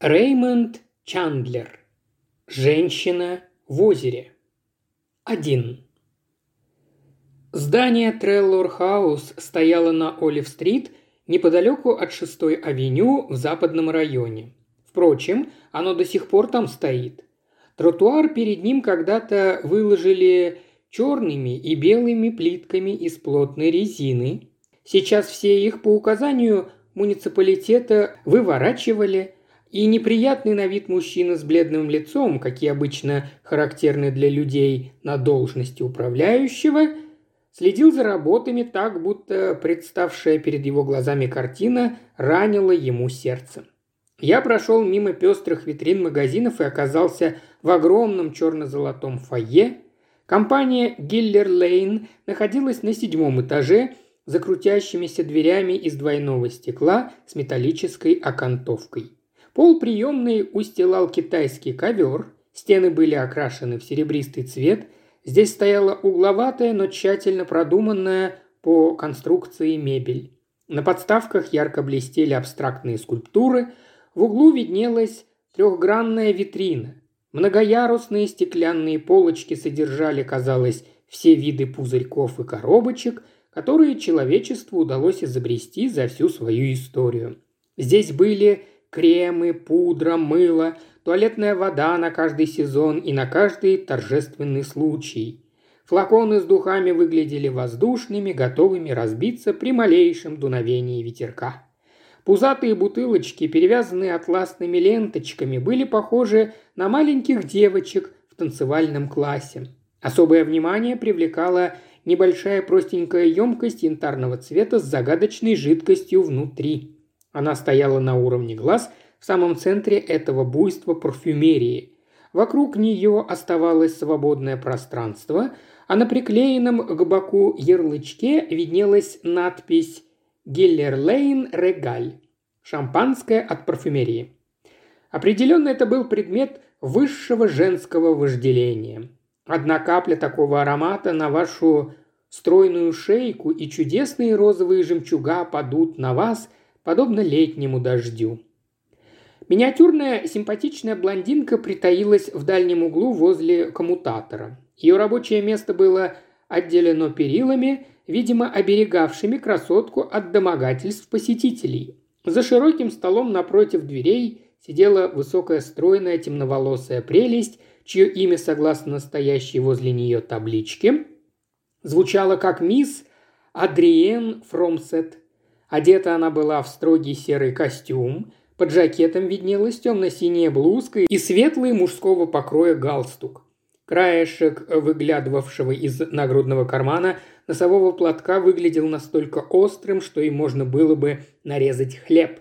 Реймонд Чандлер. Женщина в озере. 1. Здание Треллор Хаус стояло на Олив-стрит неподалеку от 6-й авеню в западном районе. Впрочем, оно до сих пор там стоит. Тротуар перед ним когда-то выложили черными и белыми плитками из плотной резины. Сейчас все их по указанию муниципалитета выворачивали, и неприятный на вид мужчина с бледным лицом, какие обычно характерны для людей на должности управляющего, следил за работами так, будто представшая перед его глазами картина ранила ему сердце. Я прошел мимо пестрых витрин магазинов и оказался в огромном черно-золотом фойе. Компания Гиллер Лейн находилась на седьмом этаже за крутящимися дверями из двойного стекла с металлической окантовкой. Пол приемной устилал китайский ковер, стены были окрашены в серебристый цвет, здесь стояла угловатая, но тщательно продуманная по конструкции мебель. На подставках ярко блестели абстрактные скульптуры, в углу виднелась трехгранная витрина. Многоярусные стеклянные полочки содержали, казалось, все виды пузырьков и коробочек, которые человечеству удалось изобрести за всю свою историю. Здесь были кремы, пудра, мыло, туалетная вода на каждый сезон и на каждый торжественный случай. Флаконы с духами выглядели воздушными, готовыми разбиться при малейшем дуновении ветерка. Пузатые бутылочки, перевязанные атласными ленточками, были похожи на маленьких девочек в танцевальном классе. Особое внимание привлекала небольшая простенькая емкость янтарного цвета с загадочной жидкостью внутри. Она стояла на уровне глаз в самом центре этого буйства парфюмерии. Вокруг нее оставалось свободное пространство, а на приклеенном к боку ярлычке виднелась надпись «Гиллер Лейн Регаль» – шампанское от парфюмерии. Определенно это был предмет высшего женского вожделения. Одна капля такого аромата на вашу стройную шейку и чудесные розовые жемчуга падут на вас, подобно летнему дождю. Миниатюрная симпатичная блондинка притаилась в дальнем углу возле коммутатора. Ее рабочее место было отделено перилами, видимо, оберегавшими красотку от домогательств посетителей. За широким столом напротив дверей сидела высокая стройная темноволосая прелесть, чье имя, согласно настоящей возле нее табличке, звучало как мисс Адриен Фромсет – Одета она была в строгий серый костюм, под жакетом виднелась темно-синяя блузка и светлый мужского покроя галстук. Краешек, выглядывавшего из нагрудного кармана, носового платка выглядел настолько острым, что им можно было бы нарезать хлеб.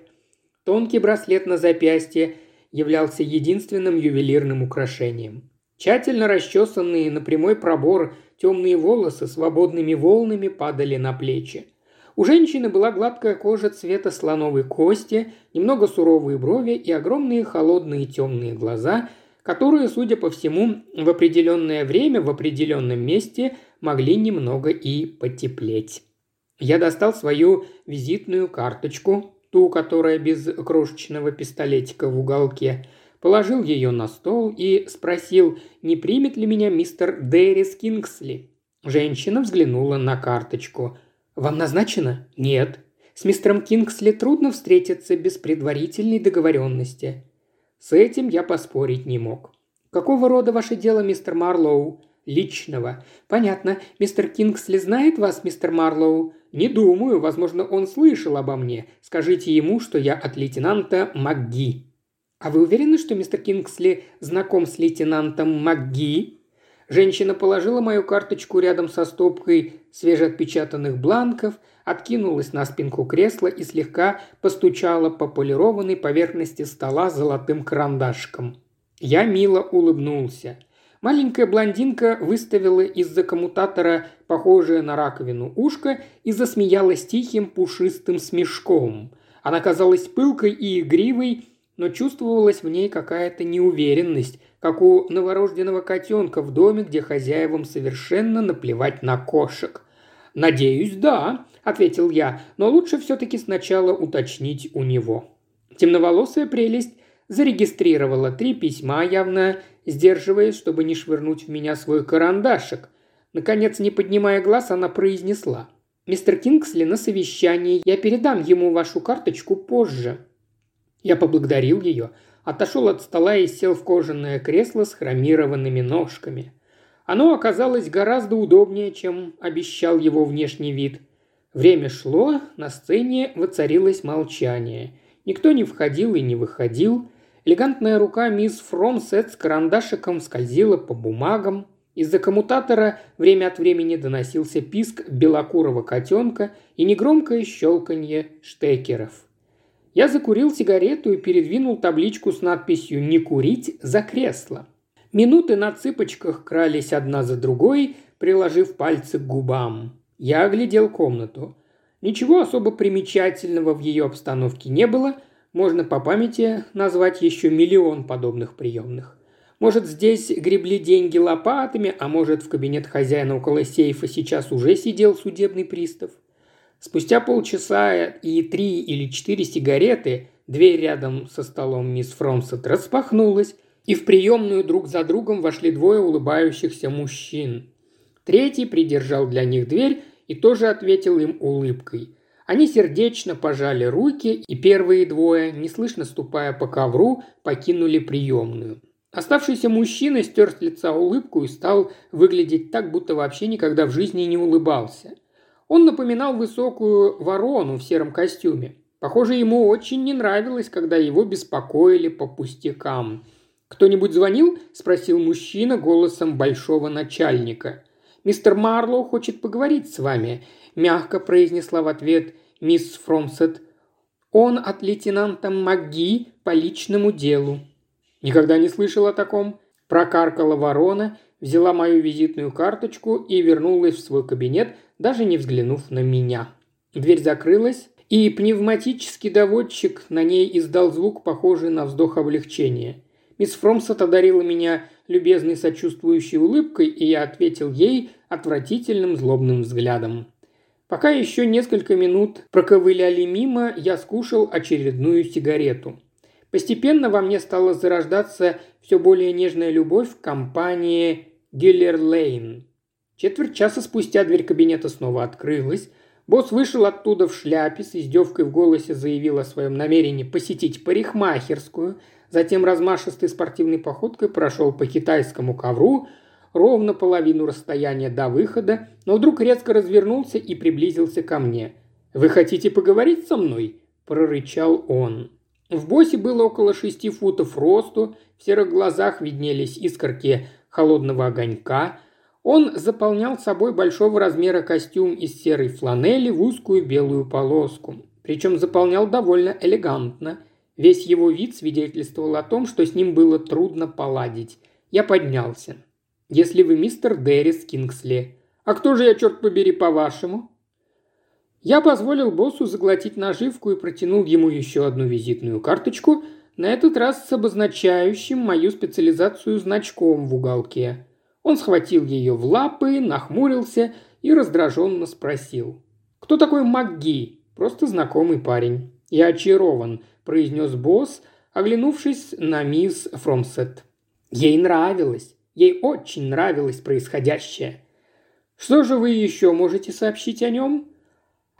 Тонкий браслет на запястье являлся единственным ювелирным украшением. Тщательно расчесанные на прямой пробор темные волосы свободными волнами падали на плечи. У женщины была гладкая кожа цвета слоновой кости, немного суровые брови и огромные холодные темные глаза, которые, судя по всему, в определенное время в определенном месте могли немного и потеплеть. Я достал свою визитную карточку, ту, которая без крошечного пистолетика в уголке, положил ее на стол и спросил, не примет ли меня мистер Дэрис Кингсли. Женщина взглянула на карточку – «Вам назначено?» «Нет». «С мистером Кингсли трудно встретиться без предварительной договоренности». С этим я поспорить не мог. «Какого рода ваше дело, мистер Марлоу?» «Личного». «Понятно. Мистер Кингсли знает вас, мистер Марлоу?» «Не думаю. Возможно, он слышал обо мне. Скажите ему, что я от лейтенанта МакГи». «А вы уверены, что мистер Кингсли знаком с лейтенантом МакГи?» Женщина положила мою карточку рядом со стопкой свежеотпечатанных бланков, откинулась на спинку кресла и слегка постучала по полированной поверхности стола золотым карандашком. Я мило улыбнулся. Маленькая блондинка выставила из-за коммутатора похожее на раковину ушко и засмеялась тихим пушистым смешком. Она казалась пылкой и игривой, но чувствовалась в ней какая-то неуверенность, как у новорожденного котенка в доме, где хозяевам совершенно наплевать на кошек. «Надеюсь, да», – ответил я, – «но лучше все-таки сначала уточнить у него». Темноволосая прелесть зарегистрировала три письма, явно сдерживаясь, чтобы не швырнуть в меня свой карандашик. Наконец, не поднимая глаз, она произнесла. «Мистер Кингсли на совещании. Я передам ему вашу карточку позже». Я поблагодарил ее, отошел от стола и сел в кожаное кресло с хромированными ножками. Оно оказалось гораздо удобнее, чем обещал его внешний вид. Время шло, на сцене воцарилось молчание. Никто не входил и не выходил. Элегантная рука мисс Фромсет с карандашиком скользила по бумагам. Из-за коммутатора время от времени доносился писк белокурого котенка и негромкое щелканье штекеров. Я закурил сигарету и передвинул табличку с надписью «Не курить» за кресло. Минуты на цыпочках крались одна за другой, приложив пальцы к губам. Я оглядел комнату. Ничего особо примечательного в ее обстановке не было, можно по памяти назвать еще миллион подобных приемных. Может, здесь гребли деньги лопатами, а может, в кабинет хозяина около сейфа сейчас уже сидел судебный пристав. Спустя полчаса и три или четыре сигареты дверь рядом со столом мисс Фромсет распахнулась, и в приемную друг за другом вошли двое улыбающихся мужчин. Третий придержал для них дверь и тоже ответил им улыбкой. Они сердечно пожали руки, и первые двое, неслышно ступая по ковру, покинули приемную. Оставшийся мужчина стер с лица улыбку и стал выглядеть так, будто вообще никогда в жизни не улыбался. Он напоминал высокую ворону в сером костюме. Похоже, ему очень не нравилось, когда его беспокоили по пустякам. «Кто-нибудь звонил?» – спросил мужчина голосом большого начальника. «Мистер Марлоу хочет поговорить с вами», – мягко произнесла в ответ мисс Фромсет. «Он от лейтенанта МакГи по личному делу». «Никогда не слышал о таком», – прокаркала ворона, взяла мою визитную карточку и вернулась в свой кабинет, даже не взглянув на меня. Дверь закрылась, и пневматический доводчик на ней издал звук, похожий на вздох облегчения. Мисс Фромсет одарила меня любезной сочувствующей улыбкой, и я ответил ей отвратительным злобным взглядом. Пока еще несколько минут проковыляли мимо, я скушал очередную сигарету. Постепенно во мне стала зарождаться все более нежная любовь к компании Гиллер Лейн. Четверть часа спустя дверь кабинета снова открылась. Босс вышел оттуда в шляпе, с издевкой в голосе заявил о своем намерении посетить парикмахерскую, затем размашистой спортивной походкой прошел по китайскому ковру, ровно половину расстояния до выхода, но вдруг резко развернулся и приблизился ко мне. «Вы хотите поговорить со мной?» – прорычал он. В боссе было около шести футов росту, в серых глазах виднелись искорки холодного огонька. Он заполнял собой большого размера костюм из серой фланели в узкую белую полоску. Причем заполнял довольно элегантно. Весь его вид свидетельствовал о том, что с ним было трудно поладить. Я поднялся. Если вы мистер Деррис Кингсли. А кто же я, черт побери, по-вашему?» Я позволил боссу заглотить наживку и протянул ему еще одну визитную карточку, на этот раз с обозначающим мою специализацию значком в уголке. Он схватил ее в лапы, нахмурился и раздраженно спросил. «Кто такой МакГи?» «Просто знакомый парень». «Я очарован», – произнес босс, оглянувшись на мисс Фромсет. Ей нравилось. Ей очень нравилось происходящее. Что же вы еще можете сообщить о нем?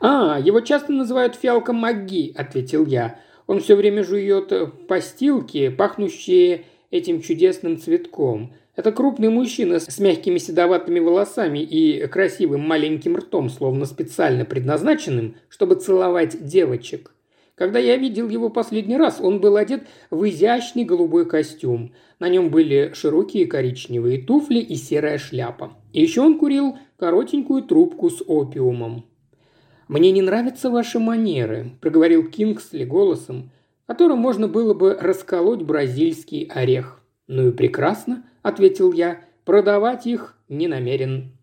«А, его часто называют фиалка Маги», – ответил я. «Он все время жует постилки, пахнущие этим чудесным цветком. Это крупный мужчина с мягкими седоватыми волосами и красивым маленьким ртом, словно специально предназначенным, чтобы целовать девочек. Когда я видел его последний раз, он был одет в изящный голубой костюм. На нем были широкие коричневые туфли и серая шляпа. И еще он курил коротенькую трубку с опиумом. «Мне не нравятся ваши манеры», – проговорил Кингсли голосом, которым можно было бы расколоть бразильский орех. «Ну и прекрасно», – ответил я, – «продавать их не намерен».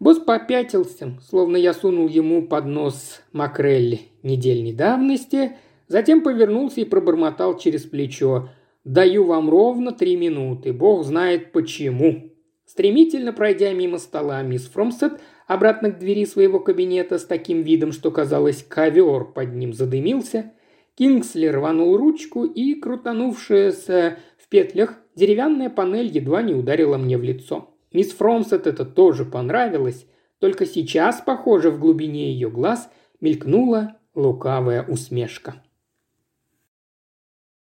Босс попятился, словно я сунул ему под нос макрель недельной давности, затем повернулся и пробормотал через плечо. «Даю вам ровно три минуты, бог знает почему». Стремительно пройдя мимо стола, мисс Фромстед обратно к двери своего кабинета с таким видом, что казалось, ковер под ним задымился, Кингсли рванул ручку и, крутанувшаяся петлях, деревянная панель едва не ударила мне в лицо. Мисс Фромсет это тоже понравилось, только сейчас, похоже, в глубине ее глаз мелькнула лукавая усмешка.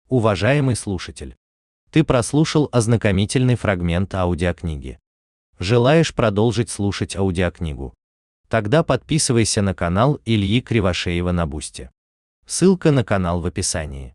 Уважаемый слушатель, ты прослушал ознакомительный фрагмент аудиокниги. Желаешь продолжить слушать аудиокнигу? Тогда подписывайся на канал Ильи Кривошеева на Бусте. Ссылка на канал в описании.